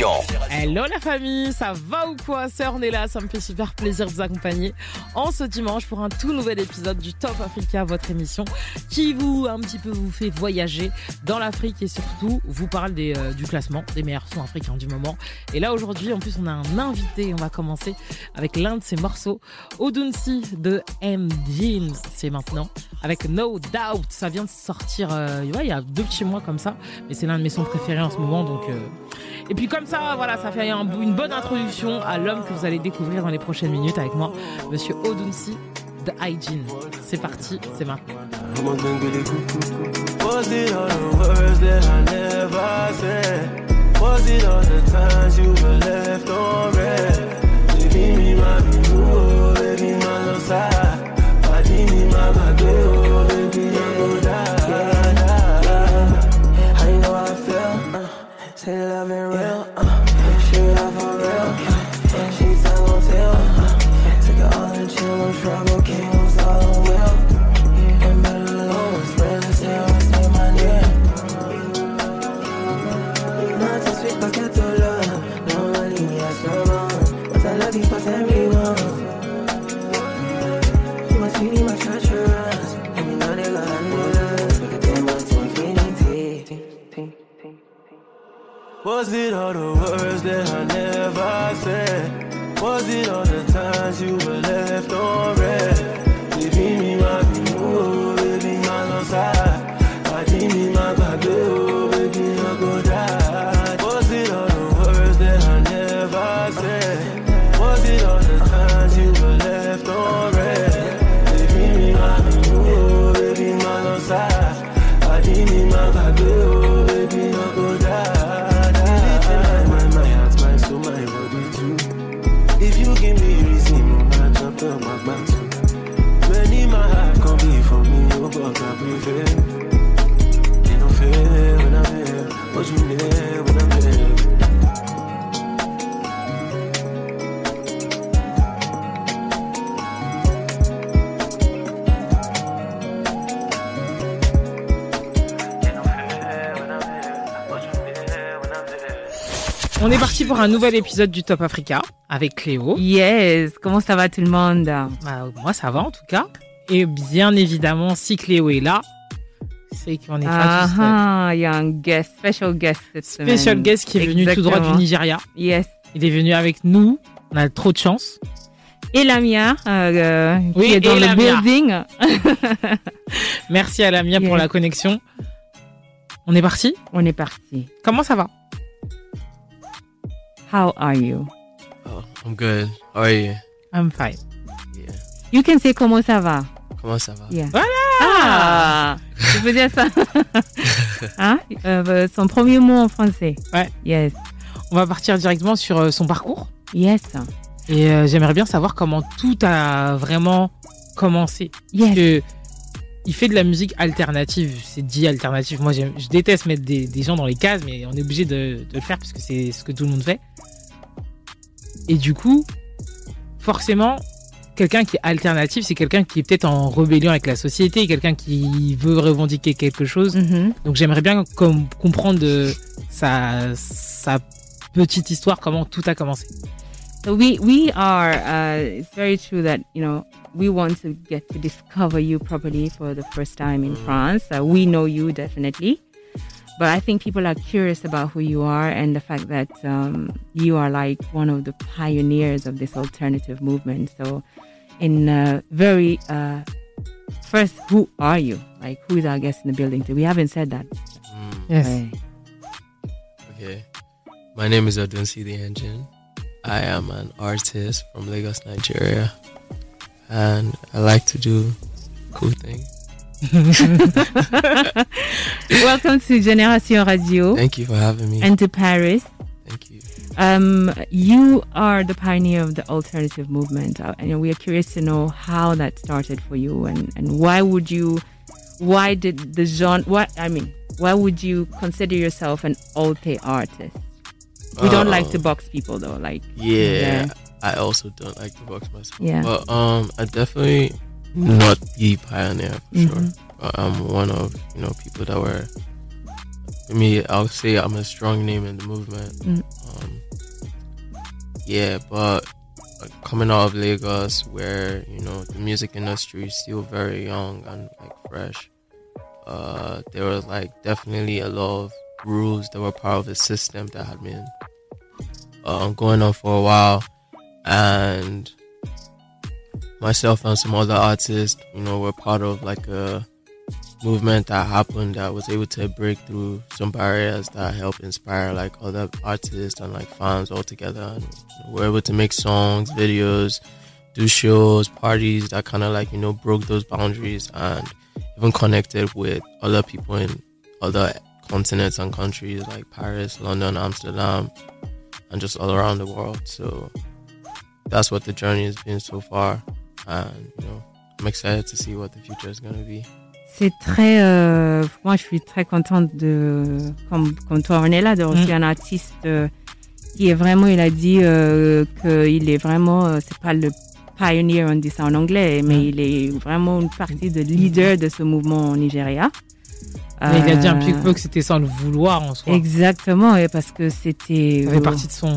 question. Hello la famille, ça va ou quoi Sœur là, ça me fait super plaisir de vous accompagner en ce dimanche pour un tout nouvel épisode du Top Africa, votre émission qui vous un petit peu vous fait voyager dans l'Afrique et surtout vous parle des, euh, du classement des meilleurs sons africains du moment. Et là aujourd'hui en plus on a un invité, on va commencer avec l'un de ses morceaux, Odunsi de M. C'est maintenant avec No Doubt, ça vient de sortir euh, il y a deux petits mois comme ça, mais c'est l'un de mes sons préférés en ce moment donc... Euh, et puis comme ça, voilà, ça fait un, une bonne introduction à l'homme que vous allez découvrir dans les prochaines minutes avec moi, Monsieur Odunsi de Hygiene. C'est parti, c'est maintenant. Was it all the words that I never said? Was it all the times you were left on un nouvel épisode du Top Africa avec Cléo. Yes, comment ça va tout le monde? Bah, moi, ça va en tout cas. Et bien évidemment, si Cléo est là, c'est qu'on n'est pas tous seuls. Ah, il y a un guest, special guest cette semaine. Special guest qui est venu tout droit du. Nigeria. Yes. Il est venu avec nous. On a trop de chance. Et Lamia, euh, Oui, qui est dans le Lamia. building. Merci à Lamia pour Yes. la connexion. On est parti? On est parti. Comment ça va? How are you? Oh, I'm good. How are you? I'm fine. Yeah. You can say comment ça va? Comment ça va? Yeah. Voilà Ah, je peux dire ça. hein? Euh, son premier mot en français. Ouais. Yes. On va partir directement sur euh, son parcours. Yes. Et euh, j'aimerais bien savoir comment tout a vraiment commencé. Parce Yes. que il fait de la musique alternative. C'est dit alternative. Moi, je déteste mettre des, des gens dans les cases, mais on est obligé de, de le faire parce que c'est ce que tout le monde fait. Et du coup, forcément, quelqu'un qui est alternatif, c'est quelqu'un qui est peut-être en rébellion avec la société, quelqu'un qui veut revendiquer quelque chose. Mhm. Donc j'aimerais bien com- comprendre de sa, sa petite histoire, comment tout a commencé. So we we are. Uh, it's very true that you know we want to get to discover you properly for the first time in France. Uh, we know you definitely, but I think people are curious about who you are and the fact that um, you are like one of the pioneers of this alternative movement. So, in uh, very uh, first, who are you? Like, who is our guest in the building? We haven't said that. Mm, Yes. Right. okay. My name is Odunsi the Engine. I am an artist from Lagos, Nigeria. And I like to do cool things. Welcome to Generation Radio Thank you for having me. and to Paris. Thank you. Um, you are the pioneer of the alternative movement, uh, and we are curious to know how that started for you, and, and why would you, why did the genre, what I mean, why would you consider yourself an alte artist? We don't like to box people though, like Yeah, Yeah. I also don't like to box myself. Yeah. But um, I definitely not the pioneer for sure. Mhm. But I'm one of you know people that were. For me, I'll say I'm a strong name in the movement. Mm. Um, yeah, but coming out of Lagos, where you know the music industry is still very young and like fresh, uh, there was like definitely a lot of rules that were part of the system that had been um, going on for a while, and myself and some other artists, you know, were part of like a movement that happened that was able to break through some barriers that helped inspire like other artists and like fans all together and we're able to make songs videos do shows parties that kind of like you know broke those boundaries and even connected with other people in other continents and countries like paris london amsterdam and just all around the world. So that's what the journey has been so far and you know i'm excited to see what the future is going to be C'est très. Euh, moi, je suis très contente de. Comme, comme toi, on est là, de reçu un artiste euh, qui est vraiment. Il a dit euh, qu'il est vraiment. euh, c'est pas le pioneer, on dit ça en anglais, mais il est vraiment une partie de leader de ce mouvement au Nigeria. Mais il a dit un petit peu que c'était sans le vouloir en soi. Exactement, et parce que c'était. Ça fait partie de son.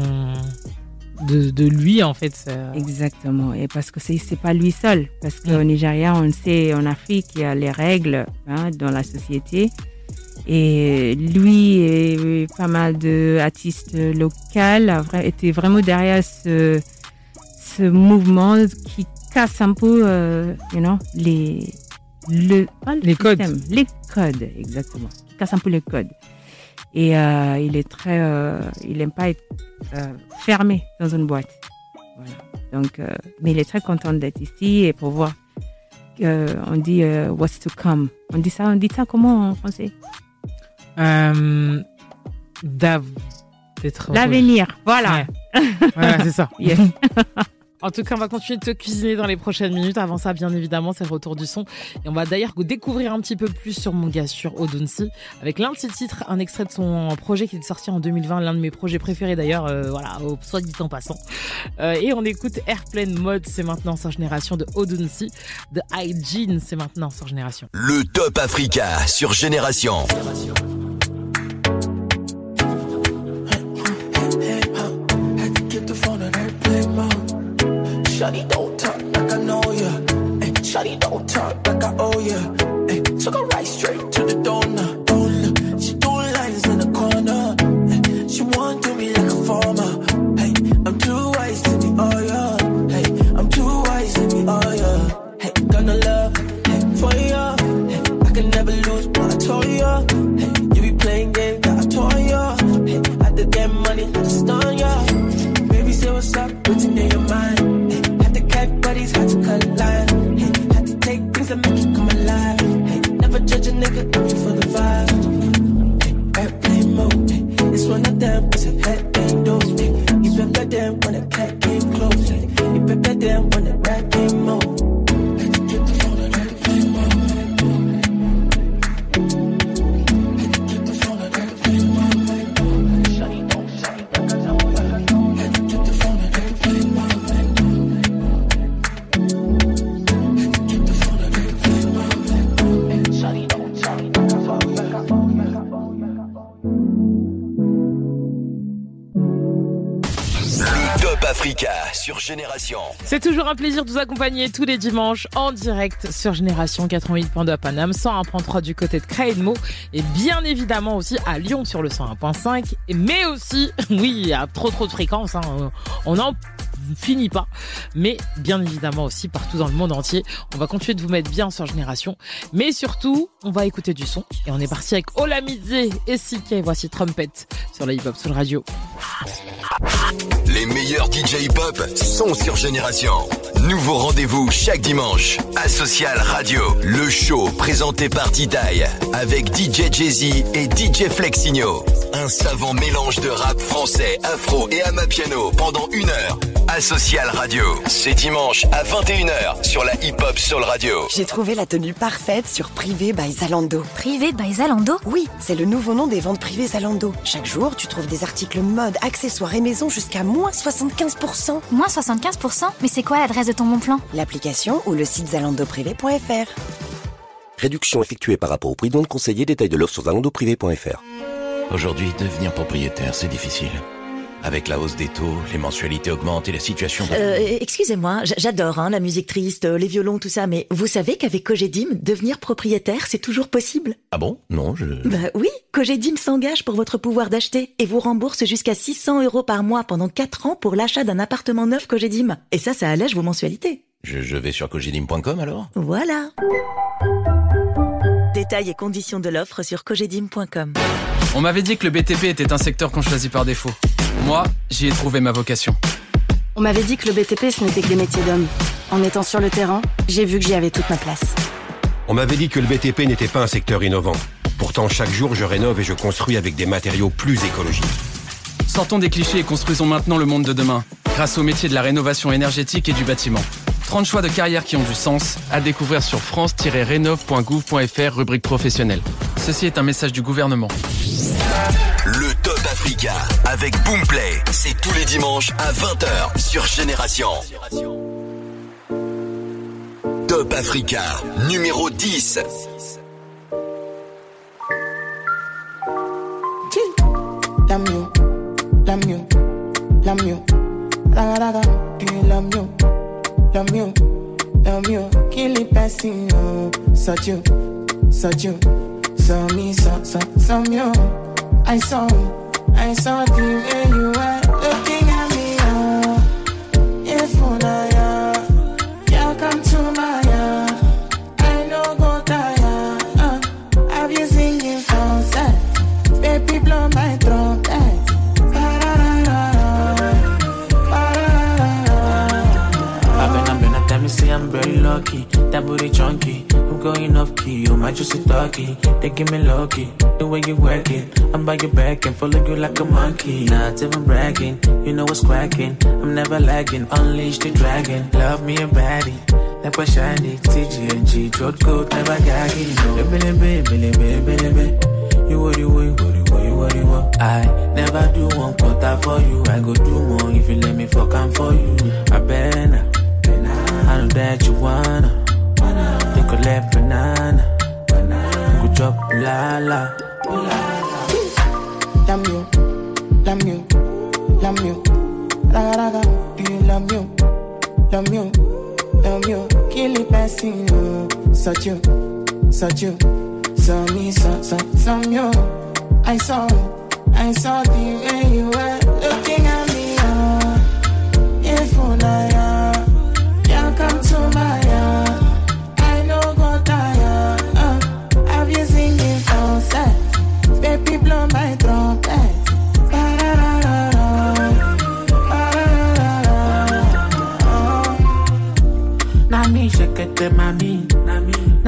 De, de lui, en fait. Exactement, et parce que c'est pas lui seul, parce qu'au Nigeria, on le sait, en Afrique, il y a les règles hein, dans la société. Et lui et pas mal d'artistes locaux étaient vraiment derrière ce, ce mouvement qui casse un peu, euh, you know, les, le, Les codes. les codes, exactement. Qui casse un peu les codes. Et euh, il est très, euh, il aime pas être euh, fermé dans une boîte. Voilà. Donc, mais il est très content d'être ici et pour voir. on dit what's to come. On dit ça, on dit ça comment en français? D'av- d'être heureux. L'avenir. Voilà. Ouais. Voilà, c'est ça. Yes. En tout cas, on va continuer de te cuisiner dans les prochaines minutes. Avant ça, bien évidemment, c'est le retour du son. Et on va d'ailleurs découvrir un petit peu plus sur mon gars, sur Odunsi, avec l'un de ses titres, un extrait de son projet qui est sorti en 2020, l'un de mes projets préférés d'ailleurs, euh, voilà, au soit dit en passant. Euh, et on écoute Airplane Mode, c'est maintenant sur Génération de Odunsi, de Hygiene, c'est maintenant sur Génération. Le Top Africa sur Génération. Shawty don't talk like I know ya. Ay, Shawty don't talk like I owe ya. Ay, took a right straight toujours un plaisir de vous accompagner tous les dimanches en direct sur Génération 88.2 à Paname, 101.3 du côté de Créedmo et bien évidemment aussi à Lyon sur le 101.5 mais aussi, oui, a trop trop de fréquences, hein, on n'en finit pas, mais bien évidemment aussi partout dans le monde entier. On va continuer de vous mettre bien sur Génération, mais surtout, on va écouter du son et on est parti avec Olamide et CK, voici Trumpet sur la hip-hop sur le radio. Les meilleurs DJ hip-hop sont sur Génération. Nouveau rendez-vous chaque dimanche. Asocial Radio, le show présenté par Titaï avec DJ Jay-Z et DJ Flexigno. Un savant mélange de rap français, afro et amapiano pendant une heure. Asocial Radio, c'est dimanche à 21h sur la hip-hop Soul Radio. J'ai trouvé la tenue parfaite sur Privé by Zalando. Privé by Zalando? Oui, c'est le nouveau nom des ventes privées Zalando. Chaque jour, tu trouves des articles mode, accessoires et maison jusqu'à moins 75%. Moins 75% Mais c'est quoi l'adresse de ton bon plan? L'application ou le site zalandoprivé.fr. Réduction effectuée par rapport au prix non conseillé. Détail de l'offre sur zalandoprivé.fr. Aujourd'hui, devenir propriétaire, c'est difficile. Avec la hausse des taux, les mensualités augmentent et la situation... de- Euh, excusez-moi, j'adore hein, la musique triste, euh, les violons, tout ça, mais vous savez qu'avec Cogedim, devenir propriétaire, c'est toujours possible? Ah bon? Non, je... Bah oui, Cogedim s'engage pour votre pouvoir d'acheter et vous rembourse jusqu'à 600 euros par mois pendant 4 ans pour l'achat d'un appartement neuf Cogedim. Et ça, ça allège vos mensualités. Je, je vais sur cogedim.com alors? Voilà. Détails et conditions de l'offre sur cogedim.com. On m'avait dit que le BTP était un secteur qu'on choisit par défaut. Moi, j'y ai trouvé ma vocation. On m'avait dit que le BTP, ce n'était que des métiers d'hommes. En étant sur le terrain, j'ai vu que j'y avais toute ma place. On m'avait dit que le BTP n'était pas un secteur innovant. Pourtant, chaque jour, je rénove et je construis avec des matériaux plus écologiques. Sortons des clichés et construisons maintenant le monde de demain, grâce au métier de la rénovation énergétique et du bâtiment. 30 choix de carrière qui ont du sens, à découvrir sur france-rénov.gouv.fr, rubrique professionnelle. Ceci est un message du gouvernement. Le Top Africa avec Boomplay, c'est tous les dimanches à 20h sur Génération. Top Africa, numéro 10. Love you, love you, love you. Raga raga, do you love you, love you, love you? Kill the person, you, such you, such you. So me, so so so you. I saw, I saw the way you were booty chunky. I'm going off key. You might just talkie. They give me lucky. The way you work it. I'm by your back and follow you like a monkey. Not even bragging. You know what's cracking. I'm never lagging. Unleash the dragon. Love me a baddie. Like what shiny. TGNG. Throat coat. Never gagging. No. Baby, baby, baby, baby. You what you what what you what I never do one quarter for you I go do more if you let me fuck I'm for you I better I know that you wanna collect banana. Go chop la la Love you, love you, love you. Raga raga, do you love you, love you, love you? Kill the person, you, such you, such you. So me, so so so you. I saw, I saw the way you were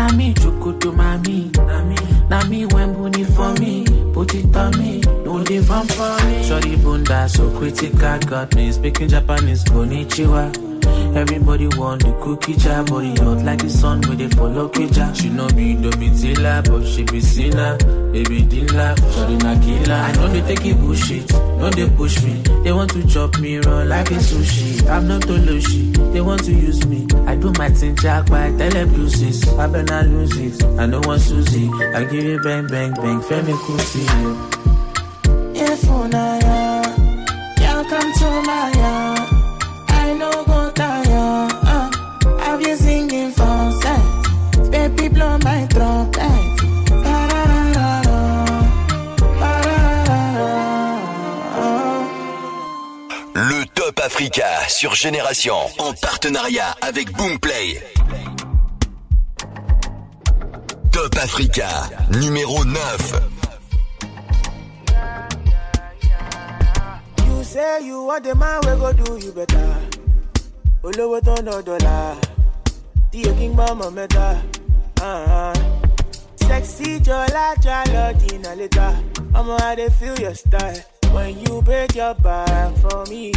Na me chukutu mami Na me when booty for me Put it on me. No fun for me. Shorty bunda so critical Got me speaking Japanese Konnichiwa Everybody want the cookie jar Body hot like the sun with they follow kija She no be Domitila But she be sinner Baby Dilla Shorty na killer. I know they take it bullshit No they push me. They want to chop me raw like a sushi. I'm not Toloshi They want to use me. I do my thing jack by telebuses I better lose it. I know one Susie. I give you bang bang bang Femi Kuti. If una Africa sur Génération en partenariat avec Boomplay. Top Africa, numéro 9. You say you want the man we go do you better. Olówó tó ná dọ́là, tí o kí ń gbọ́ mọ̀ mẹ́ta. Uh-huh. Sexy jọlá jálọ dínà létà. Ọmọ I dey feel your style when you break your back for me.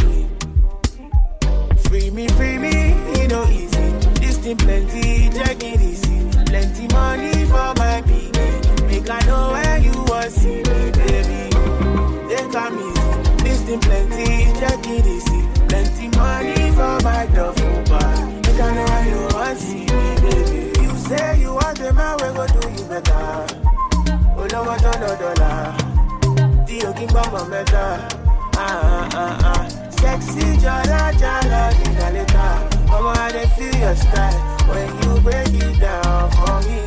Free me, free me, e no easy. This thing plenty, check it easy. Plenty money for my pikin. Make I know where you wan see me, baby. They come easy. This thing plenty, check it easy. Plenty money for my duffel oh, bag. Make I know where you wan see me, baby. You say you want the man we go do you better. Olówó tó ná dọ́là, tí o kí mọ̀ mẹ́ta. When you break it down for me.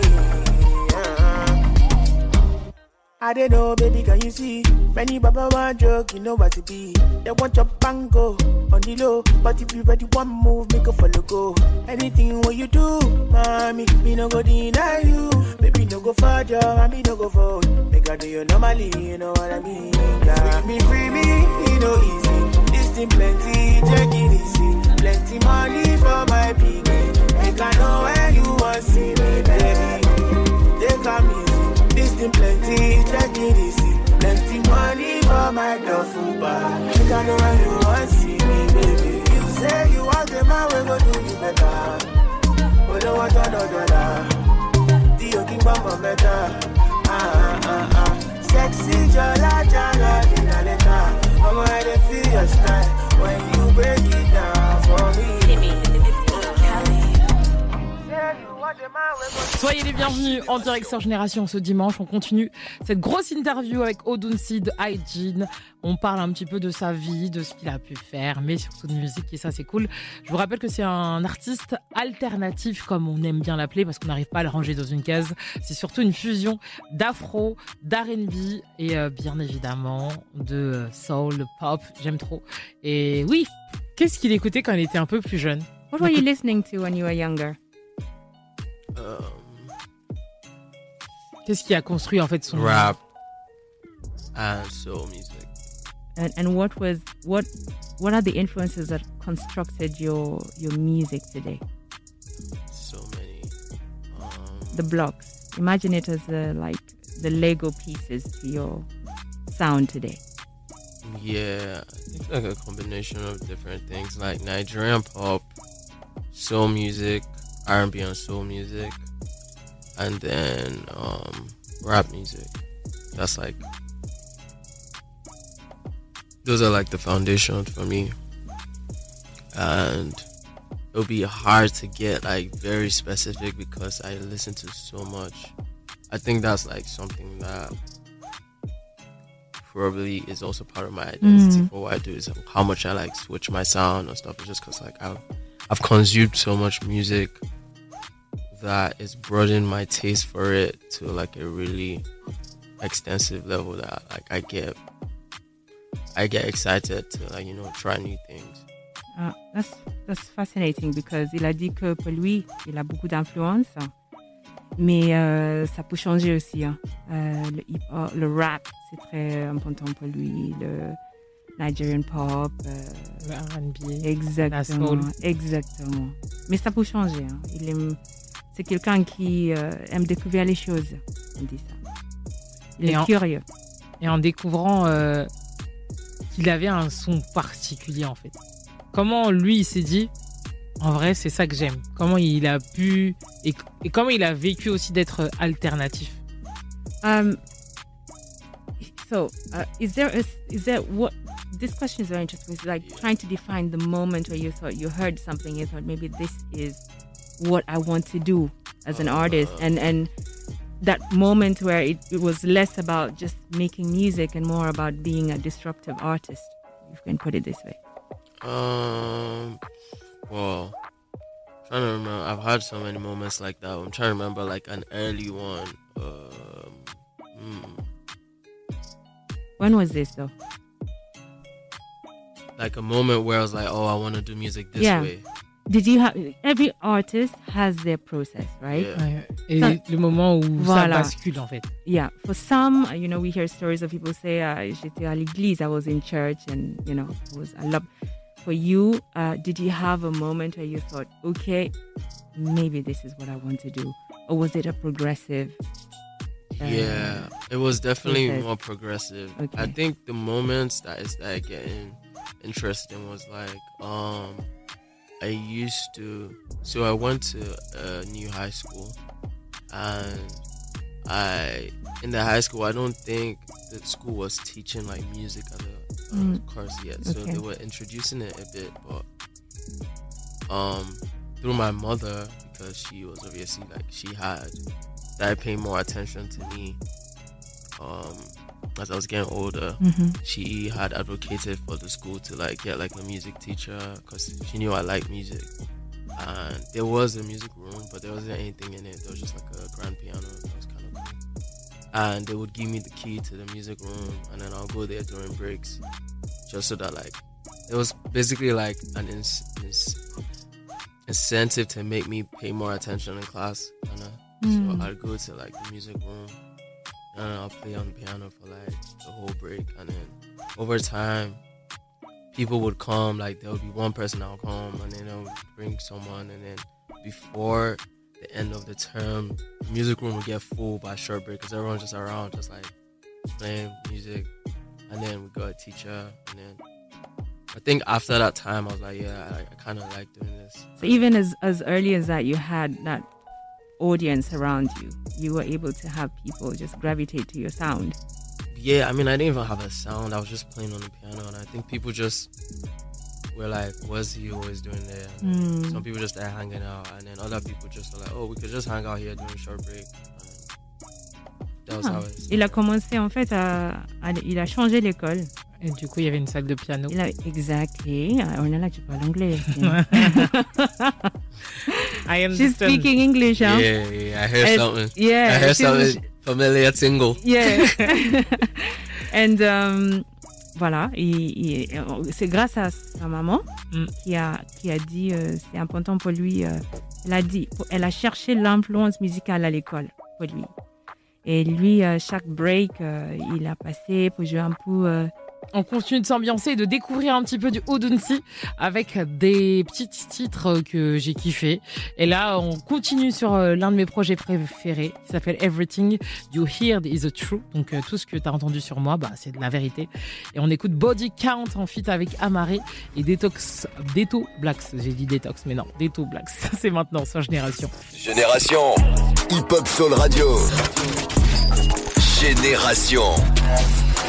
I don't know, baby, can you see? Many baba want joke, you know what it be. They want your bango on the low, but if you ready one move, make a follow go. Anything what you do, mommy, me no go deny you. Baby, no go further, and me no go vote. Make I do you normally, you know what I mean? Yeah. Free me, free me, you know easy. Thing plenty, check it easy. Plenty money for my piggy. Make I know where you want see me, baby. Take come easy. This thing plenty, check it easy. Plenty money for my duffel bag. Make I know where you want see me, baby. You say you want the man, we go do you better. Oh, don't want another dollar. Dio King Bamba Meta. Ah, ah, ah, ah. Mama, I feel your style when you break it down for me. Soyez les bienvenus en direct sur Génération ce dimanche. On continue cette grosse interview avec Odunsi de Hygiene. On parle un petit peu de sa vie, de ce qu'il a pu faire, mais surtout de musique et ça c'est cool. Je vous rappelle que c'est un artiste alternatif comme on aime bien l'appeler parce qu'on n'arrive pas à le ranger dans une case. C'est surtout une fusion d'afro, d'R&B et euh, bien évidemment de euh, soul, de pop. J'aime trop. Et oui, qu'est-ce qu'il écoutait quand il était un peu plus jeune? What were you listening to when you were younger? Um, Qu'est-ce qui a construit en fait son rap and soul music. And, and what was what what are the influences that constructed your your music today? So many. Um, The blocks. Imagine it as uh, like the Lego pieces to your sound today. Yeah, it's like a combination of different things, like Nigerian pop, soul music, R&B and soul music, and then um, rap music. That's like those are like the foundations for me, and it'll be hard to get like very specific because I listen to so much. I think that's like something that probably is also part of my identity Mhm. for what I do is how much I like switch my sound and stuff. It's just because like I've I've consumed so much music that it's broadened my taste for it to like a really extensive level that like I get I get excited to like you know try new things. Ah, that's, that's fascinating because il a dit que pour lui, il a beaucoup d'influence, mais euh, ça peut changer aussi. hein. Euh, le hip hop, le rap, c'est très important pour lui. Le Nigerian pop, euh, R&B, exactement, exactement. Mais ça peut changer. hein. Il aime, c'est quelqu'un qui euh, aime découvrir les choses. On dit ça. Il Et est en- curieux. Et en découvrant euh, qu'il avait un son particulier en fait. Comment lui il s'est dit en vrai c'est ça que j'aime. Comment il a pu et, et comment il a vécu aussi d'être alternatif. Um, so, uh, is there a, is there what this question is very interesting. It's like trying to define the moment where you thought you heard something, you thought maybe this is what I want to do as an artist, and and that moment where it, it was less about just making music and more about being a disruptive artist. You can put it this way. Um, well, trying to remember. I've had so many moments like that. I'm trying to remember like an early one. Um, hmm, When was this though? Like a moment where I was like, oh, I want to do music this yeah. way. Did you have every artist has their process, right? Yeah. Ouais. Et Ça- le moment où ça Voilà. bascule en fait. Yeah, for some, uh, you know, we hear stories of people say, uh, "J'étais à l'église, I was in church, and you know, it was I love." For you, uh, did you have a moment where you thought, "Okay, maybe this is what I want to do," or was it a progressive? uh, Yeah, it was definitely process? more progressive. I think the moments that is like getting interesting was like um I used to so I went to a new high school and I in the high school I don't think the school was teaching like music as a uh, Mm. course yet. So they were introducing it a bit but um through my mother because she was obviously like she had started paying more attention to me. Um, as I was getting older, Mhm. she had advocated for the school to like get like a music teacher because she knew I liked music. And there was a music room, but there wasn't anything in it. There was just like a grand piano. It was kind of cool. And they would give me the key to the music room, and then I'll go there during breaks, just so that like it was basically like an ins- ins- incentive to make me pay more attention in class. Kinda. Mm. So I'd go to like the music room, and I'll play on the piano for like the whole break, and then over time, people would come. Like there would be one person that'll come, and then I would bring someone, and then before the end of the term, the music room would get full by short break because everyone's just around, just like playing music, and then we got a teacher, and then. I think after that time, I was like, yeah, I, I kind of like doing this. So even as as early as that, you had that audience around you. You were able to have people just gravitate to your sound. Yeah, I mean, I didn't even have a sound. I was just playing on the piano, and I think people just were like, "What's he always doing there?" Mm. Some people just there hanging out, and then other people just were like, "Oh, we could just hang out here during short break." And that was Ah. how it. Il a commencé en fait à, à- il a changé l'école. Et du coup, il y avait une salle de piano. Il a, exactly. Ah, On est là, tu parles anglais. I She's understand. speaking English, hein? Yeah, yeah, I hear And- something. Yeah, I hear she's- something familiar tingle. Yeah. And um, voilà, il- il- c'est grâce à sa maman Mm. qui a qui a dit euh, c'est important pour lui. euh, elle a dit, elle a cherché l'influence musicale à l'école pour lui. Et lui, euh, chaque break, euh, il a passé pour jouer un peu. On continue de s'ambiancer et de découvrir un petit peu du Odunsi avec des petits titres que j'ai kiffé. Et là, on continue sur euh, l'un de mes projets préférés qui s'appelle Everything You Heard Is a True. Donc euh, tout ce que tu as entendu sur moi, bah, c'est de la vérité. Et on écoute Body Count en feat avec Amaré et Detox, Deto Blacks. J'ai dit Detox, mais non, Deto Blacks. c'est maintenant sur Génération. Génération Hip Hop Soul Radio. Génération.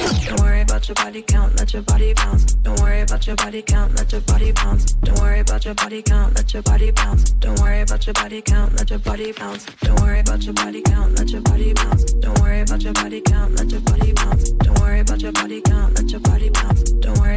Don't worry about your body count, let your body bounce. Don't worry about your body count, let your body bounce. Don't worry about your body count, let your body bounce. Don't worry about your body count, let your body bounce. Don't worry about your body count, let your body bounce. Don't worry about your body count, let your body bounce. Don't worry about your body count, let your body bounce. Don't worry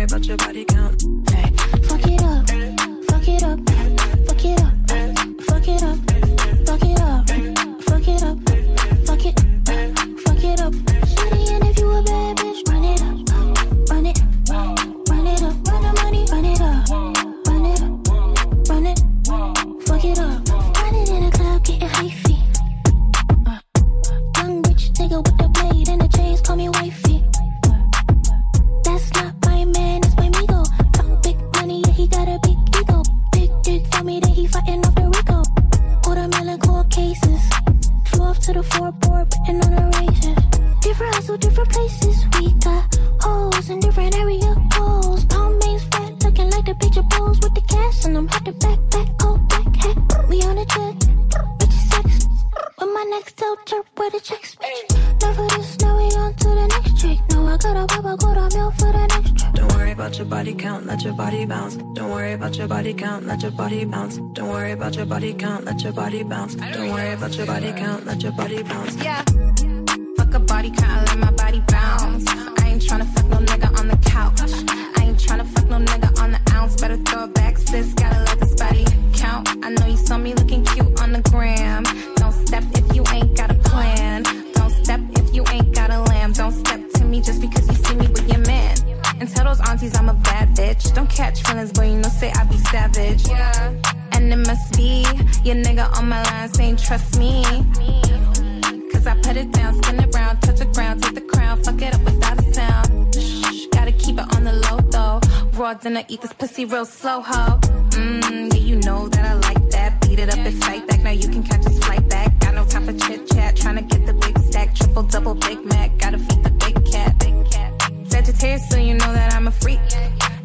real slow, ho. Mmm, yeah, you know that I like that. Beat it up and fight back, now you can catch this flight back. Got no time for chit chat, tryna get the big stack, triple double Big Mac, gotta feed the big cat. Big cat. Sagittarius, so you know that I'm a freak.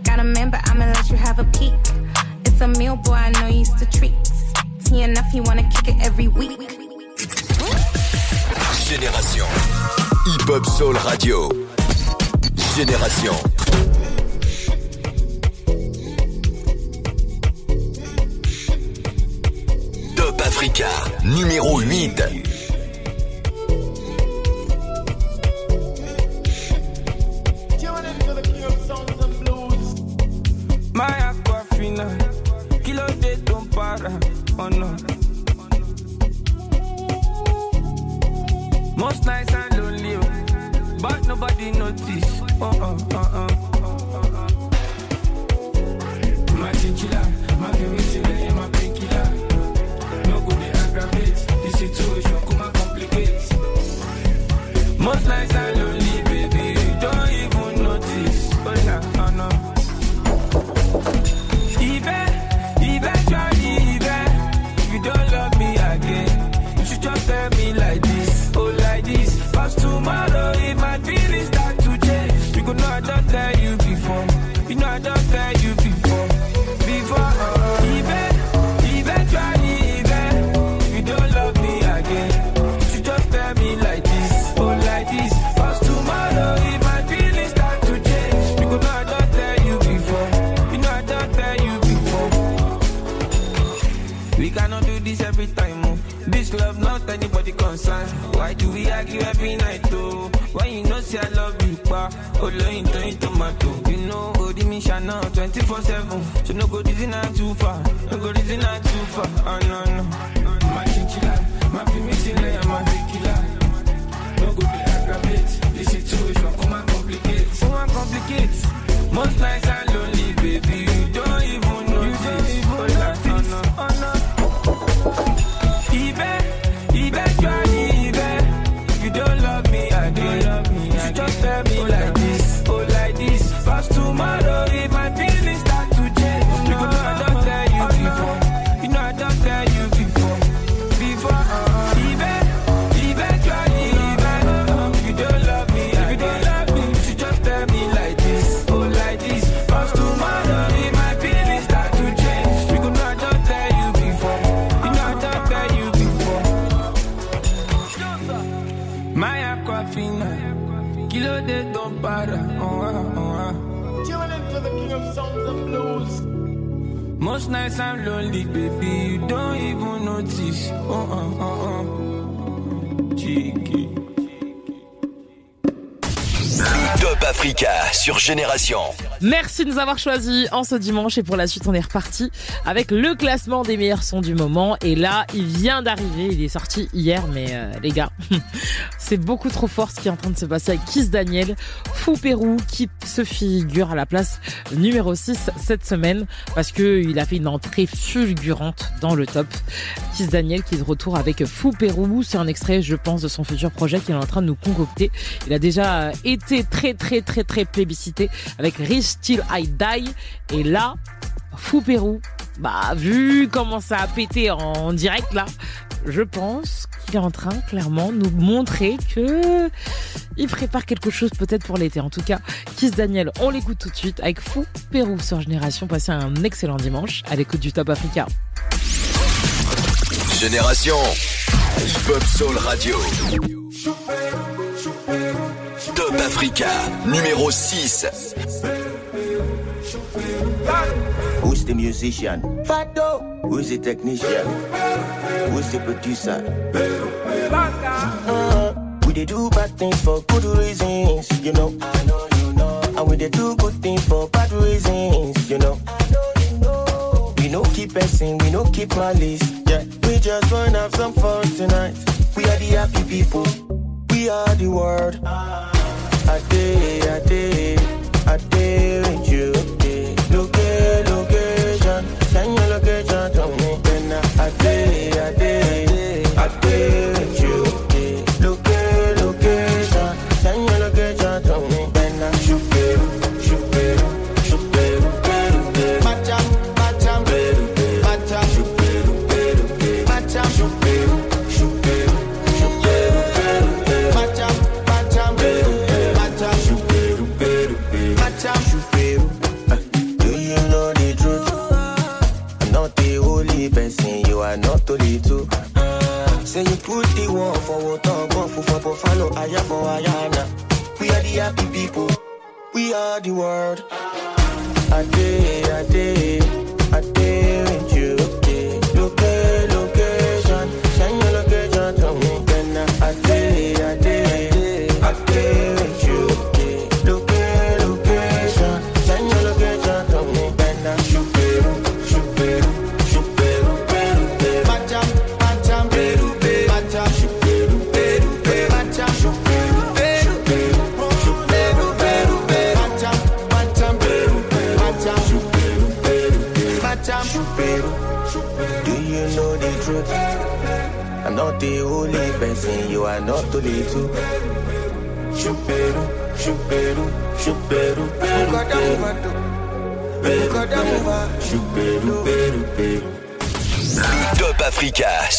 Got a man, but I'ma let you have a peek. It's a meal, boy, I know you used to treats. T enough, he wanna kick it every week. Génération. Hip Hop Soul Radio. Génération. Know, oh, mission now, 24 7. So no go reason not too far. No go reason not too far. Oh, no, no. My chinchilla, my primitive eh, layer, my tequila. No go be aggravate. The situation, come and complicate. Come and complicate. Most nights I'm lonely, baby. You don't even know. You don't even notice. Oh, no. Even, eventually, even, if you don't love me I again, you just tell me like this, tomorrow it might be Most. Oh oh oh. Top Africa sur Génération. Merci de nous avoir choisis en ce dimanche et pour la suite on est reparti avec le classement des meilleurs sons du moment et là il vient d'arriver, il est sorti hier mais euh, les gars c'est beaucoup trop fort ce qui est en train de se passer avec Kiss Daniel, Fou Pérou qui se figure à la place numéro 6 cette semaine parce que il a fait une entrée fulgurante dans le top. Kiss Daniel qui est de retour avec Fou Pérou, c'est un extrait je pense de son futur projet qu'il est en train de nous concocter. Il a déjà été très très très très plébiscité avec Rich Till I Die et là Fou Pérou bah vu comment ça a pété en direct là je pense qu'il est en train clairement nous montrer que il prépare quelque chose peut-être pour l'été en tout cas Kiss Daniel on l'écoute tout de suite avec Fou Pérou sur Génération passez un excellent dimanche à l'écoute du Top Africa Génération. Pop Soul Radio. Top Africa, numéro 6. Who's the musician? Fado. Who's the technician? Who's the producer? Uh, we they do bad things for good reasons, you know. I know you know. And we they do good things for bad reasons, you know. I know you know. We no keep passing, we no keep malice. Yeah, we just wanna have some fun tonight. We are the happy people. We are the world. I day, I day, I day with you. Loca- Location, send your location to me. Then I day, I day, for ayana. We are the happy people, we are the world. I day,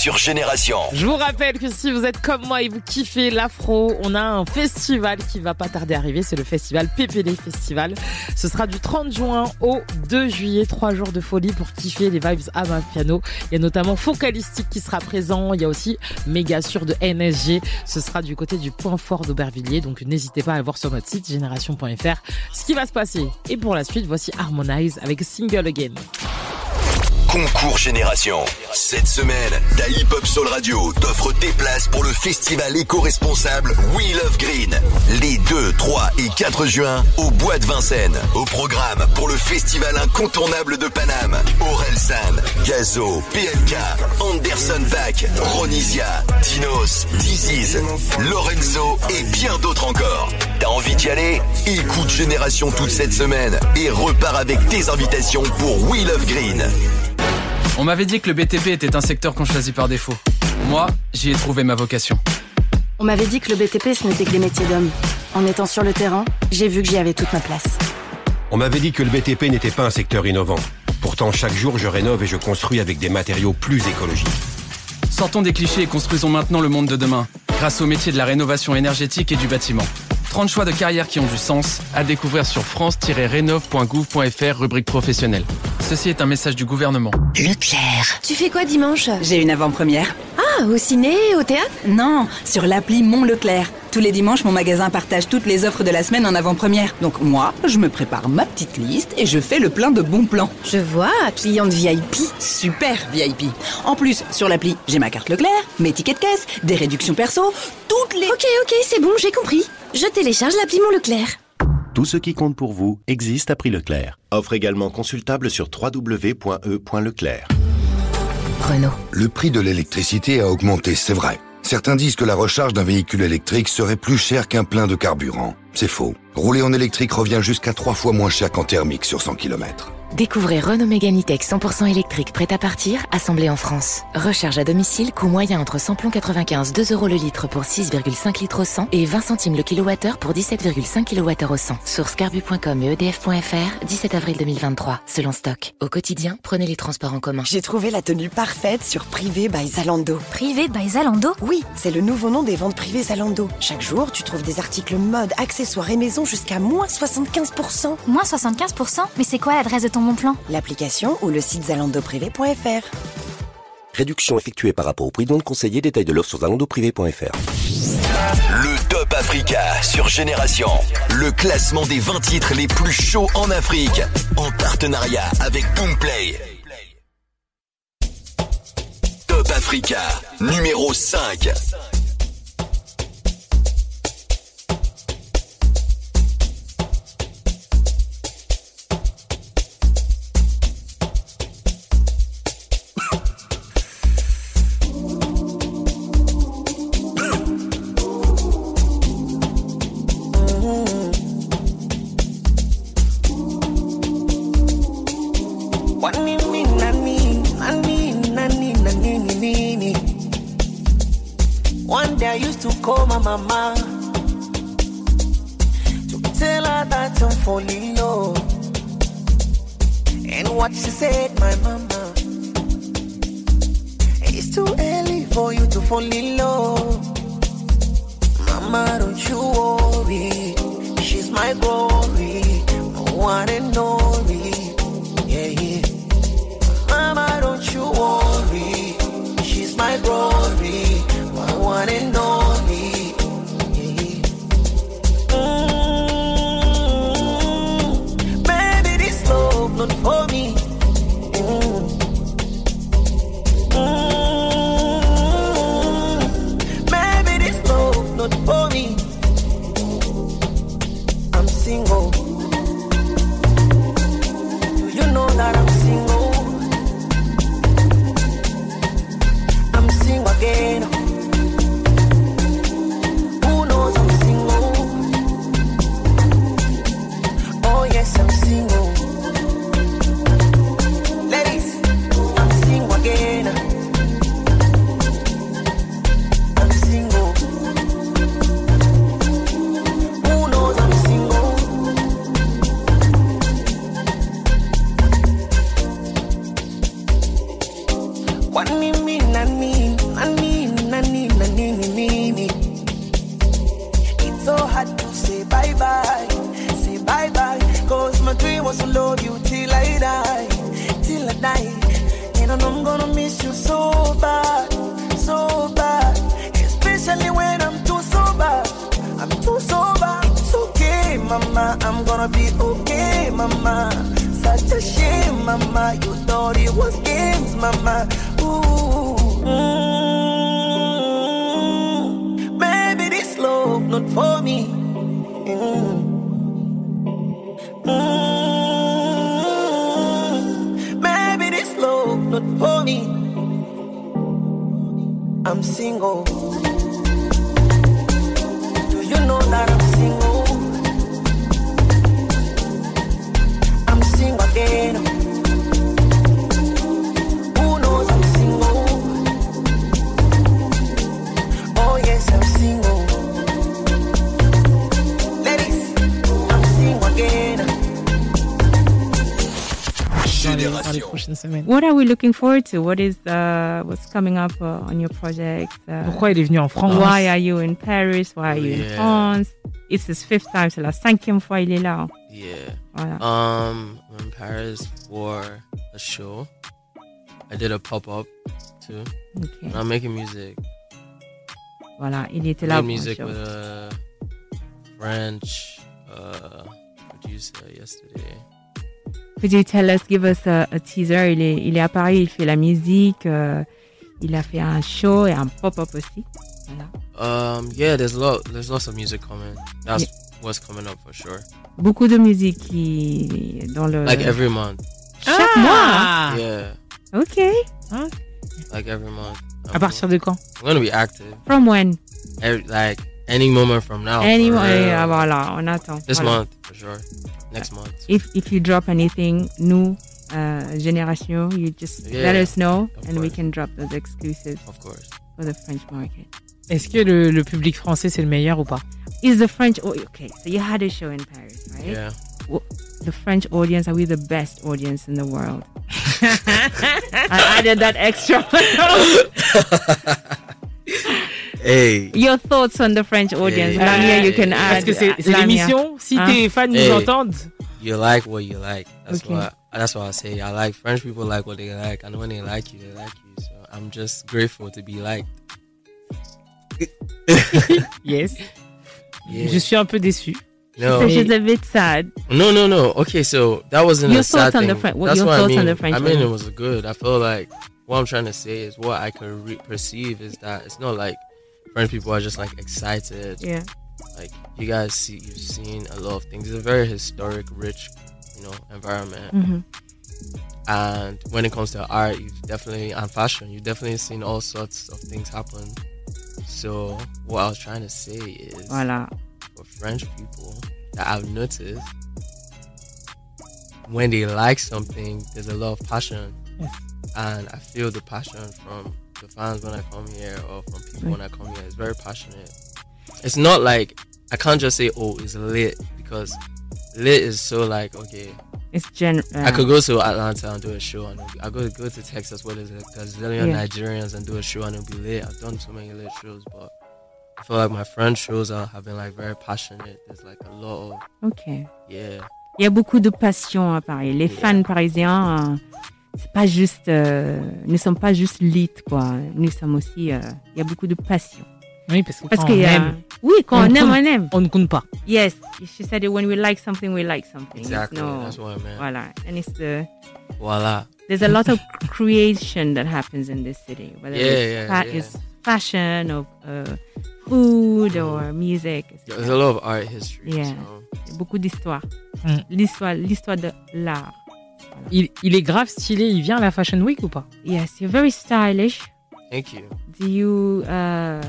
sur Génération. Je vous rappelle que si vous êtes comme moi et vous kiffez l'afro, on a un festival qui va pas tarder à arriver. C'est le festival PPD Festival. Ce sera du 30 juin au 2 juillet. Trois jours de folie pour kiffer les vibes à ma piano. Il y a notamment Focalistique qui sera présent. Il y a aussi Méga Sûr de NSG. Ce sera du côté du point fort d'Aubervilliers. Donc n'hésitez pas à voir sur notre site génération.fr ce qui va se passer. Et pour la suite, voici Harmonize avec Single Again. Concours Génération. Cette semaine, ta Hip Hop Soul Radio t'offre tes places pour le festival éco-responsable We Love Green. Les 2, 3 et 4 juin au Bois de Vincennes. Au programme pour le festival incontournable de Paname. Aurel San, Gazo, PLK, Anderson Pack, Ronisia, Dinos, Diziz, Lorenzo et bien d'autres encore. T'as envie d'y aller? Écoute Génération toute cette semaine et repars avec tes invitations pour We Love Green. On m'avait dit que le BTP était un secteur qu'on choisit par défaut. Moi, j'y ai trouvé ma vocation. On m'avait dit que le BTP, ce n'était que des métiers d'hommes. En étant sur le terrain, j'ai vu que j'y avais toute ma place. On m'avait dit que le BTP n'était pas un secteur innovant. Pourtant, chaque jour, je rénove et je construis avec des matériaux plus écologiques. Sortons des clichés et construisons maintenant le monde de demain, grâce au métier de la rénovation énergétique et du bâtiment. 30 choix de carrière qui ont du sens, à découvrir sur france-rénov.gouv.fr, rubrique professionnelle. Ceci est un message du gouvernement. Leclerc. Tu fais quoi dimanche J'ai une avant-première. Ah, au ciné, au théâtre Non, sur l'appli Mon Leclerc. Tous les dimanches, mon magasin partage toutes les offres de la semaine en avant-première. Donc moi, je me prépare ma petite liste et je fais le plein de bons plans. Je vois, cliente VIP. Super VIP. En plus, sur l'appli, j'ai ma carte Leclerc, mes tickets de caisse, des réductions perso, toutes les... Ok, ok, c'est bon, j'ai compris. Je télécharge l'appli Mon Leclerc. Tout ce qui compte pour vous existe à prix Leclerc. Offre également consultable sur www.e.leclerc. Renault. Le prix de l'électricité a augmenté, c'est vrai. Certains disent que la recharge d'un véhicule électrique serait plus cher qu'un plein de carburant. C'est faux. Rouler en électrique revient jusqu'à trois fois moins cher qu'en thermique sur 100 km. Découvrez Renault Mégane E-Tech 100% électrique prêt à partir, assemblé en France. Recharge à domicile, coût moyen entre samplon 95, 2 euros le litre pour 6,5 litres au 100 et 20 centimes le kilowattheure pour 17,5 kWh au 100. Source carbu.com et edf.fr, 17 avril 2023, selon stock. Au quotidien, prenez les transports en commun. J'ai trouvé la tenue parfaite sur Privé by Zalando. Privé by Zalando? Oui, c'est le nouveau nom des ventes privées Zalando. Chaque jour, tu trouves des articles mode, accessoires et maison jusqu'à moins 75%. Moins 75% Mais c'est quoi l'adresse de ton bon plan L'application ou le site zalandoprivé.fr. Réduction effectuée par rapport au prix non conseillé. Détail de l'offre sur zalandoprivé.fr. Le Top Africa sur Génération. Le classement des 20 titres les plus chauds en Afrique. En partenariat avec Boomplay. Top Africa, numéro 5. Looking forward to? What is uh, what's coming up uh, on your project? Uh, Pourquoi il est venu en France Why are you in Paris? Why are you in France? It's his fifth time, c'est la cinquième fois il est là. Yeah. Voilà. Um, I'm in Paris for a show. I did a pop up too. Okay. And I'm making music. Voilà, il était I là made pour music le show. with a French uh, producer yesterday. Could you tell us, give us a, a teaser? Il est, il est à Paris, il fait la musique, euh, il a fait un show et un pop-up aussi. Voilà. Um, yeah, there's a lot. There's lots of music coming. That's what's coming up for sure. Beaucoup de musique qui dans le. Like every month. Chaque mois. Yeah, Ok. like every month. À partir de quand? I'm gonna be active. From when? Every, like any moment from now. for Anyway, real. ah, voilà, on attend. This Voilà. month for sure. Next month. If if you drop anything, new, uh, génération, you just Yeah, let us know of and we can drop those exclusives. Of course. For the French market. Est-ce que le, le public français c'est le meilleur ou pas Is the French oh, okay? So you had a show in Paris, right? Yeah. Wh- The French audience are we the best audience in the world? I added that extra. Hey. Your thoughts on the French audience, Hey. Lamia? You can Parce add. que c'est c'est Lamia. l'émission. Si Hein? tes fans nous entendent, You like what you like. That's Okay. what that's what I say. I like French people like what they like, and when they like you, they like you. So I'm just grateful to be liked. yes. Yeah. Je suis un peu déçu. No. So she's a bit sad. No, no, no. Okay, so that wasn't Your a sad thoughts on thing. the Fren- what- That's your what thoughts I mean. on the French I mean, it was good. I feel like what I'm trying to say is what I can re- perceive is that it's not like French people are just like excited. Yeah. Like you guys see, you've seen a lot of things. It's a very historic, rich, you know, environment. Mhm. And when it comes to art, you've definitely and fashion, you've definitely seen all sorts of things happen. So what I was trying to say is, Voilà. for French people that I've noticed when they like something, there's a lot of passion. Yes. And I feel the passion from the fans when I come here or from people when I come here. It's very passionate. It's not like I can't just say, oh, it's lit because lit is so like, okay, It's gen. I uh, could go to Atlanta and do a show, and I go go to Texas where there's a gazillion Yeah. Nigerians and do a show, and it'll be lit. I've done so many lit shows, but I feel like my friend shows are, have been like very passionate. There's like a lot of Ok. yeah, Il y a beaucoup de passion à Paris. Les fans parisiens, euh, c'est pas juste, euh, nous sommes pas juste lit quoi. Nous sommes aussi, euh, il y a beaucoup de passion. Oui, parce que Parce quand qu'il on a- aime, Oui, quand on, on aime, compte- on aime. on ne compte pas. Yes, she said it when we like something, we like something. Exactly, no- that's what I meant. Voilà, and it's the voila. there's a lot of creation that happens in this city, whether Yeah, it's, yeah, fa- yeah. it's fashion or uh, food or music. Yeah, There's a lot of art history. Yeah, so. Il y a beaucoup d'histoire. Mm. L'histoire, l'histoire de l'art. Il, il est grave stylé. Il vient à la Fashion Week ou pas? Yes, you're very stylish. Thank you. Do you uh,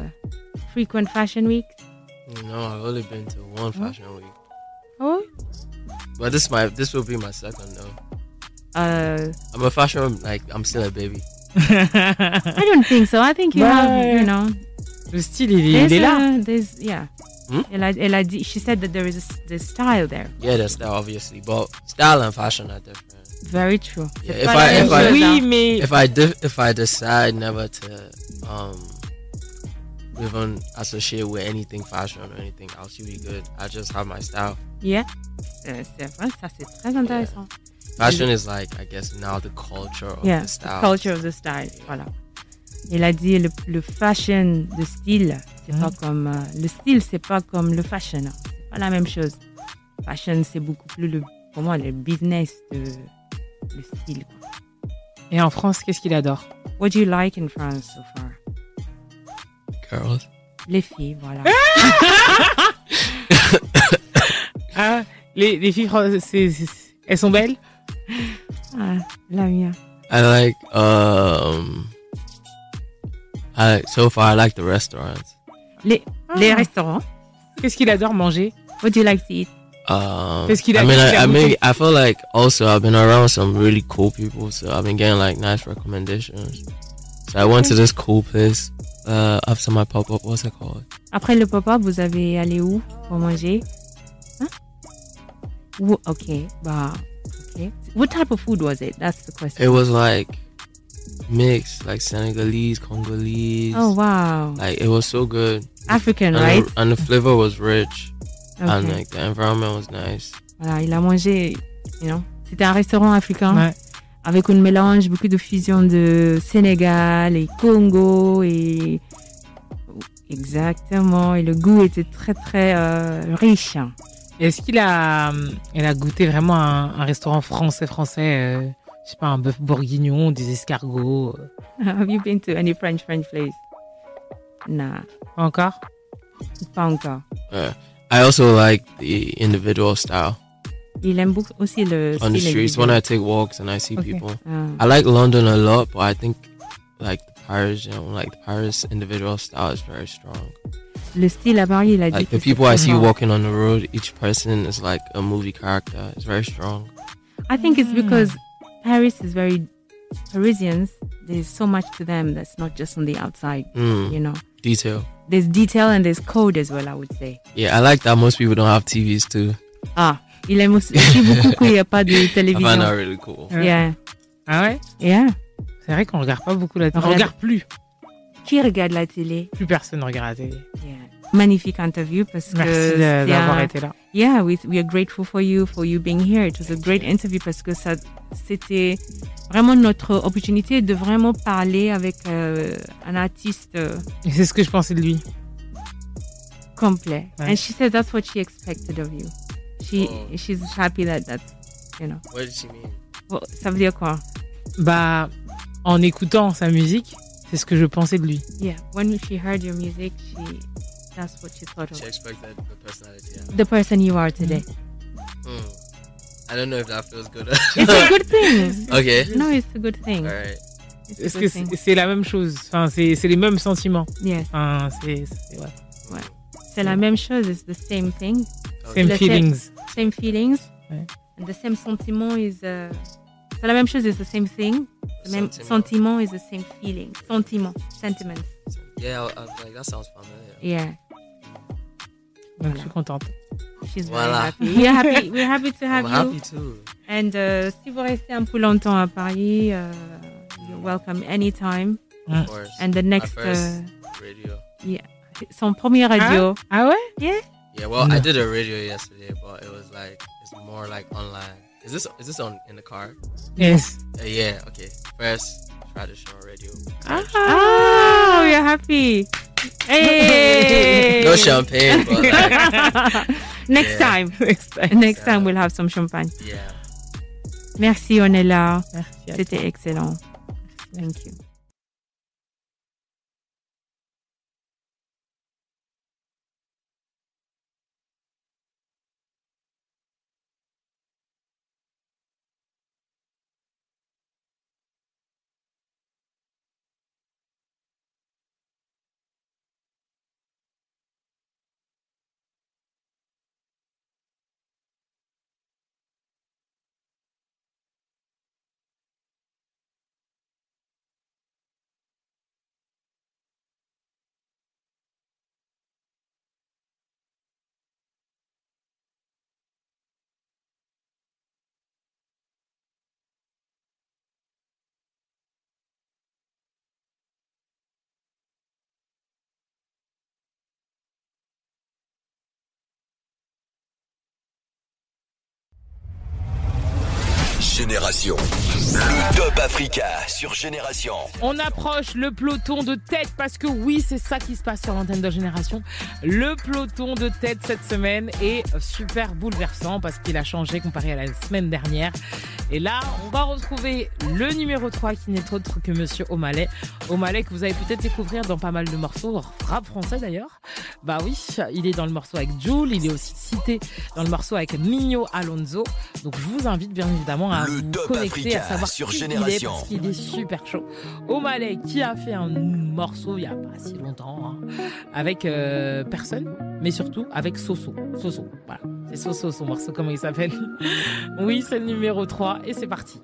frequent fashion week? No, I've only been to one fashion week, Oh, but this my this will be my second though. uh, I'm a fashion like I'm still a baby. I don't think so. I think you have, you know, Le style, il, est- there's, il est là. a- there's yeah. Hmm? Elle, a, elle a dit, she said that there is a the style there. Yeah, that's that obviously, but style and fashion are different. Very true. Yeah, if I if I. Oui, mais if I de- if I decide never to um even associate with anything fashion or anything, I'll still be good. I just have my style. Yeah. C'est vrai, ça c'est très intéressant. Fashion is like, I guess, now the culture of Yeah, the the style. culture of the style. Voilà. Il a dit le, le fashion, le style, c'est pas comme euh, le style, c'est pas comme le fashion. C'est pas la même chose. Fashion, c'est beaucoup plus le moi le business de le style. quoi. Et en France, qu'est-ce qu'il adore? What do you like in France so far? Girls. Les filles, voilà. Ah, les, les filles, c'est- c'est- elles sont belles? Ah, la mienne. I like, um, I so far I like the restaurants. Les, Ah. les restaurants. Qu'est-ce qu'il adore manger? What do you like to eat? Um, Qu'est-ce qu'il a- I mean, I, I mean. I feel like also I've been around some really cool people, so I've been getting like nice recommendations. So I went to this cool place uh, after my pop up. What's it called? Après le pop-up, vous avez allé où pour manger? Hein? Où- ok, bah, ok. What type of food was it? That's the question. It was like mixed, like Senegalese, Congolese. Oh, wow. Like it was so good. African, and right? The, and the flavor was rich, and Okay. like the environment was nice. Voilà, il a mangé, you know. C'était un restaurant africain Ouais. avec un mélange, beaucoup de fusion de Sénégal et Congo et exactement. Et le goût était très très euh, riche. Est-ce qu'il a, elle a goûté vraiment un, un restaurant français français euh, Je sais pas, un bœuf bourguignon, des escargots. euh, Have you been to any French French place? Nah, Pas encore? Pas encore. I also like the individual style Il aime beaucoup aussi le on the streets when I take walks and I see Okay. people. Ah. I like London a lot, but I think like the Paris, you know, like the Paris individual style is very strong. Le style à Paris, il a Like que the people I see walking on the road, each person is like a movie character. It's very strong. I think it's because Paris is very Parisians. There's so much to them that's not just on the outside. Mm. You know, Detail. There's detail and there's code as well. I would say. Yeah, I like that most people don't have TVs too. Ah, il aime aussi beaucoup qu'il n'y a pas de I télévision. find that really cool. Yeah, Ah ouais? Yeah. C'est vrai qu'on regarde pas beaucoup la télé. On regarde- regarde plus. Qui regarde la télé? Plus personne regarde la télé. Yeah. Magnifique interview parce que Merci d'avoir un- été là. Yeah, we, we are grateful for you, for you being here. It was a great interview parce que ça, c'était vraiment notre opportunité de vraiment parler avec euh, un artiste euh, Et c'est ce que je pensais de lui. complet. Ouais. And she said that's what she expected of you. She, Oh. she's happy that that's, you know. What did she mean? Well, ça veut dire quoi? Bah, en écoutant sa musique, c'est ce que je pensais de lui. Yeah, when she heard your music, she, that's what she thought of. She expected the personality. Yeah. The person you are today. Hmm. I don't know if that feels good. It's a good thing. Okay. No, it's a good thing. Alright. It's a Est-ce que c'est c'est la même chose? Enfin, c'est c'est les mêmes sentiments. Yes. Enfin, c'est c'est- ouais. Ouais. C'est la même chose, it's the same thing. Same The feelings. Same feelings. Ouais. And the same sentiment is. Uh, c'est la même chose, it's the same thing. The même sentiment is the same feeling. Sentiment. Sentiments. Yeah, I, I was like, that sounds familiar. Yeah. Donc, je suis contente. She's Voilà. very happy. We're happy. We're happy to have I'm you. happy too. And uh, si vous restez un peu longtemps à Paris, uh, you're welcome anytime. Of course. And the next. My first uh, radio. yeah. Son premier radio. Ah ouais Yeah. Yeah, well, I did a radio yesterday, but it was like it's more like online. Is this is this on in the car? Yes. Uh, yeah. Okay. First traditional radio. Ah, we are happy. Hey. No champagne, but like, Next Yeah. time. Next time. Next time we'll have some champagne. yeah. Merci, on est là. Merci C'était excellent. Thank you. Génération. Le Top Africa sur Génération. On approche le peloton de tête parce que oui, c'est ça qui se passe sur l'antenne de Génération. Le peloton de tête cette semaine est super bouleversant parce qu'il a changé comparé à la semaine dernière. Et là, on va retrouver le numéro 3 qui n'est autre que Monsieur O'Malley. O'Malley que vous allez peut-être découvrir dans pas mal de morceaux, rap français d'ailleurs. Bah oui, il est dans le morceau avec Jules, il est aussi cité dans le morceau avec Migno Alonso. Donc je vous invite bien évidemment à vous Top à Africa savoir sur qui il est Génération. parce qu'il est super chaud. O'Malley qui a fait un morceau il y a pas si longtemps hein, avec euh, personne, mais surtout avec Soso. Soso, voilà. C'est Soso son morceau, comment il s'appelle Oui, c'est le numéro 3 et c'est parti.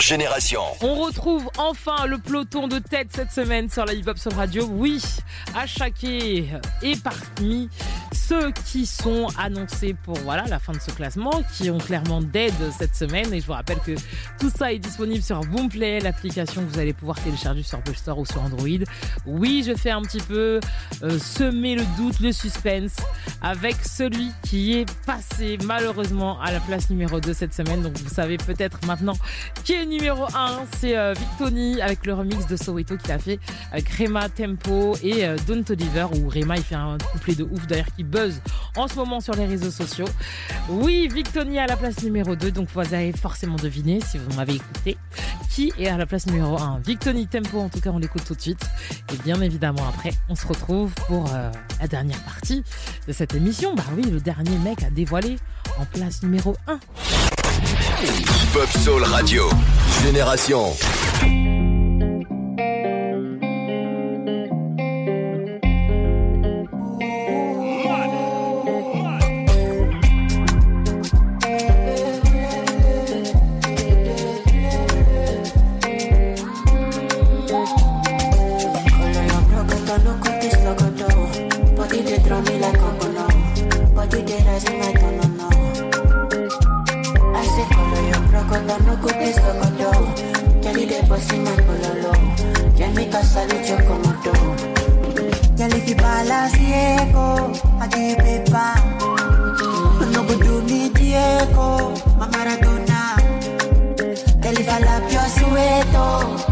Génération. On retrouve enfin le peloton de tête cette semaine sur la Hip Hop Radio. Oui, à chaque et parmi ceux qui sont annoncés pour voilà la fin de ce classement, qui ont clairement d'aide cette semaine. Et je vous rappelle que tout ça est disponible sur Boomplay, l'application que vous allez pouvoir télécharger sur Apple Store ou sur Android. Oui, je fais un petit peu euh, semer le doute, le suspense avec celui qui est passé malheureusement à la place numéro 2 cette semaine. Donc vous savez peut-être maintenant qui est numéro 1. C'est euh, Victoni avec le remix de Soweto qu'il a fait avec Rema Tempo et euh, Don Toliver où Rema il fait un couplet de ouf d'ailleurs qui buzz en ce moment sur les réseaux sociaux. Oui, Victoni à la place numéro 2. Donc vous avez forcément deviné si vous m'avez écouté qui est à la place numéro 1. Victoni Tempo en tout cas on l'écoute tout de suite. Et bien évidemment après on se retrouve pour euh, la dernière partie de cette émission. Bah oui, le dernier mec a dévoilé en place numéro 1. Hip Hop Soul Radio. Génération. Asieko, I did. No go do me Diego, my Maradona. Deliver up your sweater.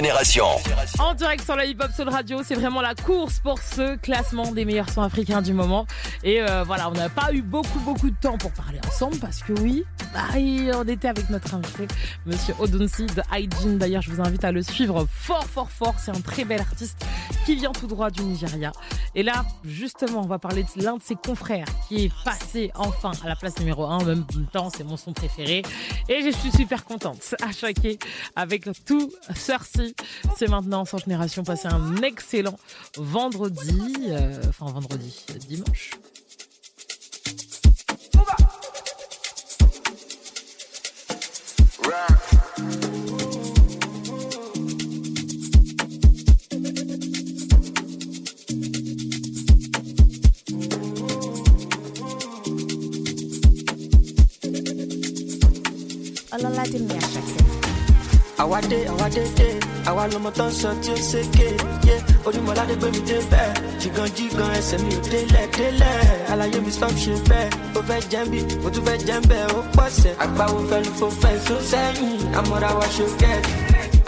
Génération. En direct sur la Hip Hop Soul Radio, c'est vraiment la course pour ce classement des meilleurs sons africains du moment. Et euh, voilà, on n'a pas eu beaucoup beaucoup de temps pour parler ensemble parce que oui, bah, on était avec notre invité, Monsieur Odunsi de Hygiene. D'ailleurs, je vous invite à le suivre fort fort fort. C'est un très bel artiste qui vient tout droit du Nigeria. Et là, justement, on va parler de l'un de ses confrères qui est passé enfin à la place numéro 1. En même temps, c'est mon son préféré. Et je suis super contente à choquer avec tout Cersei. C'est maintenant sans génération. Passez un excellent vendredi. euh, enfin, vendredi, dimanche. Àwa dé àwa dé. Dé àwa lọmọ tó ń sọ tí ó ṣèké yé onímọ̀ládé gbé mi dé bẹ́ẹ̀. Jìgàn jìgàn ẹsẹ̀ mi ò délẹ̀ délẹ̀. Àlàyé mi stop ṣe bẹ́ẹ̀. Ó fẹ́ jẹ́ bí mo tún fẹ́ jẹ́ bẹ́ẹ̀. Ó pọ̀sẹ̀ àgbáwo fẹ́nu fò fẹ́ só sẹ́yìn. Àmọ́ra wa ṣe kẹ́ẹ̀kì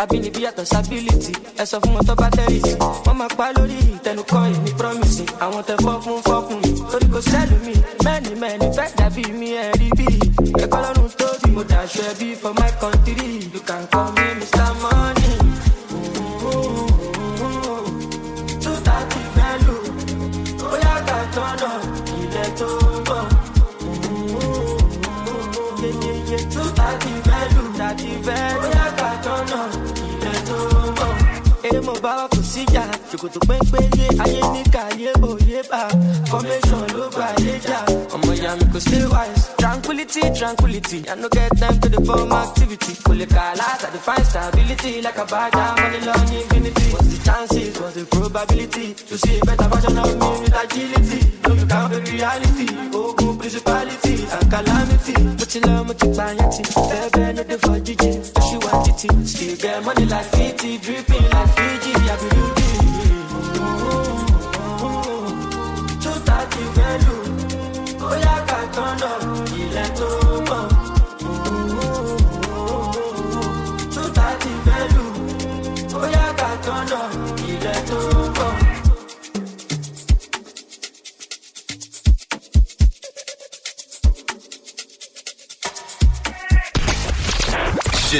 abínibí yàtọ̀ sábìlìtì ẹ sọ fún wọn tó bá tẹ́rìsì wọ́n máa pa lórí ìtẹnukọ́ yìí ní promise àwọn tẹ fọ́ fún fọ́ fún yìí torí kò sẹ́lù mi mẹ́ni mẹ́ni fẹ́ dàbí mi ẹ̀ rí bí. Ẹ̀kọ́ lọ́rùn tóbi mo dàṣọ ẹbí for my country. You can call me mr money. Bá kò síjà ṣòkòtò pẹ́ńpẹ́lẹ́ ayé ní kàyé òye bá formation ló gbà yé jà ọmọ ìyá mi kò wise. tranquility tranquility i no get time to dey form activity kò lè kà dey find stability like a bad money long infinity. what's the chances what's the probability. to see a better version of me with agility. No, you can't be reality. Go principalities and calamity. But you love me to buy it. Baby, no, the for Gigi. She want it. Still get money like 50, dripping like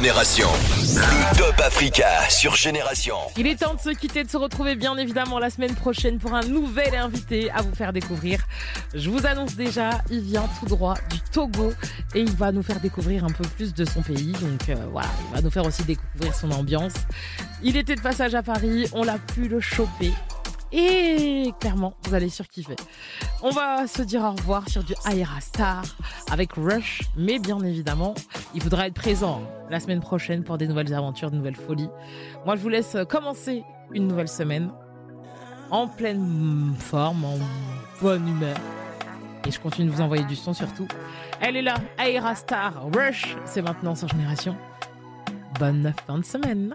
Génération. Le Top Africa sur Génération. Il est temps de se quitter, de se retrouver bien évidemment la semaine prochaine pour un nouvel invité à vous faire découvrir. Je vous annonce déjà, il vient tout droit du Togo et il va nous faire découvrir un peu plus de son pays. Donc euh, voilà, il va nous faire aussi découvrir son ambiance. Il était de passage à Paris, on l'a pu le choper. Et clairement, vous allez surkiffer. On va se dire au revoir sur du Aira Star avec Rush, mais bien évidemment, il faudra être présent la semaine prochaine pour des nouvelles aventures, de nouvelles folies. Moi, je vous laisse commencer une nouvelle semaine en pleine forme, en bonne humeur. Et je continue de vous envoyer du son surtout. Elle est là, Aira Star, Rush, c'est maintenant sur Génération. Bonne fin de semaine.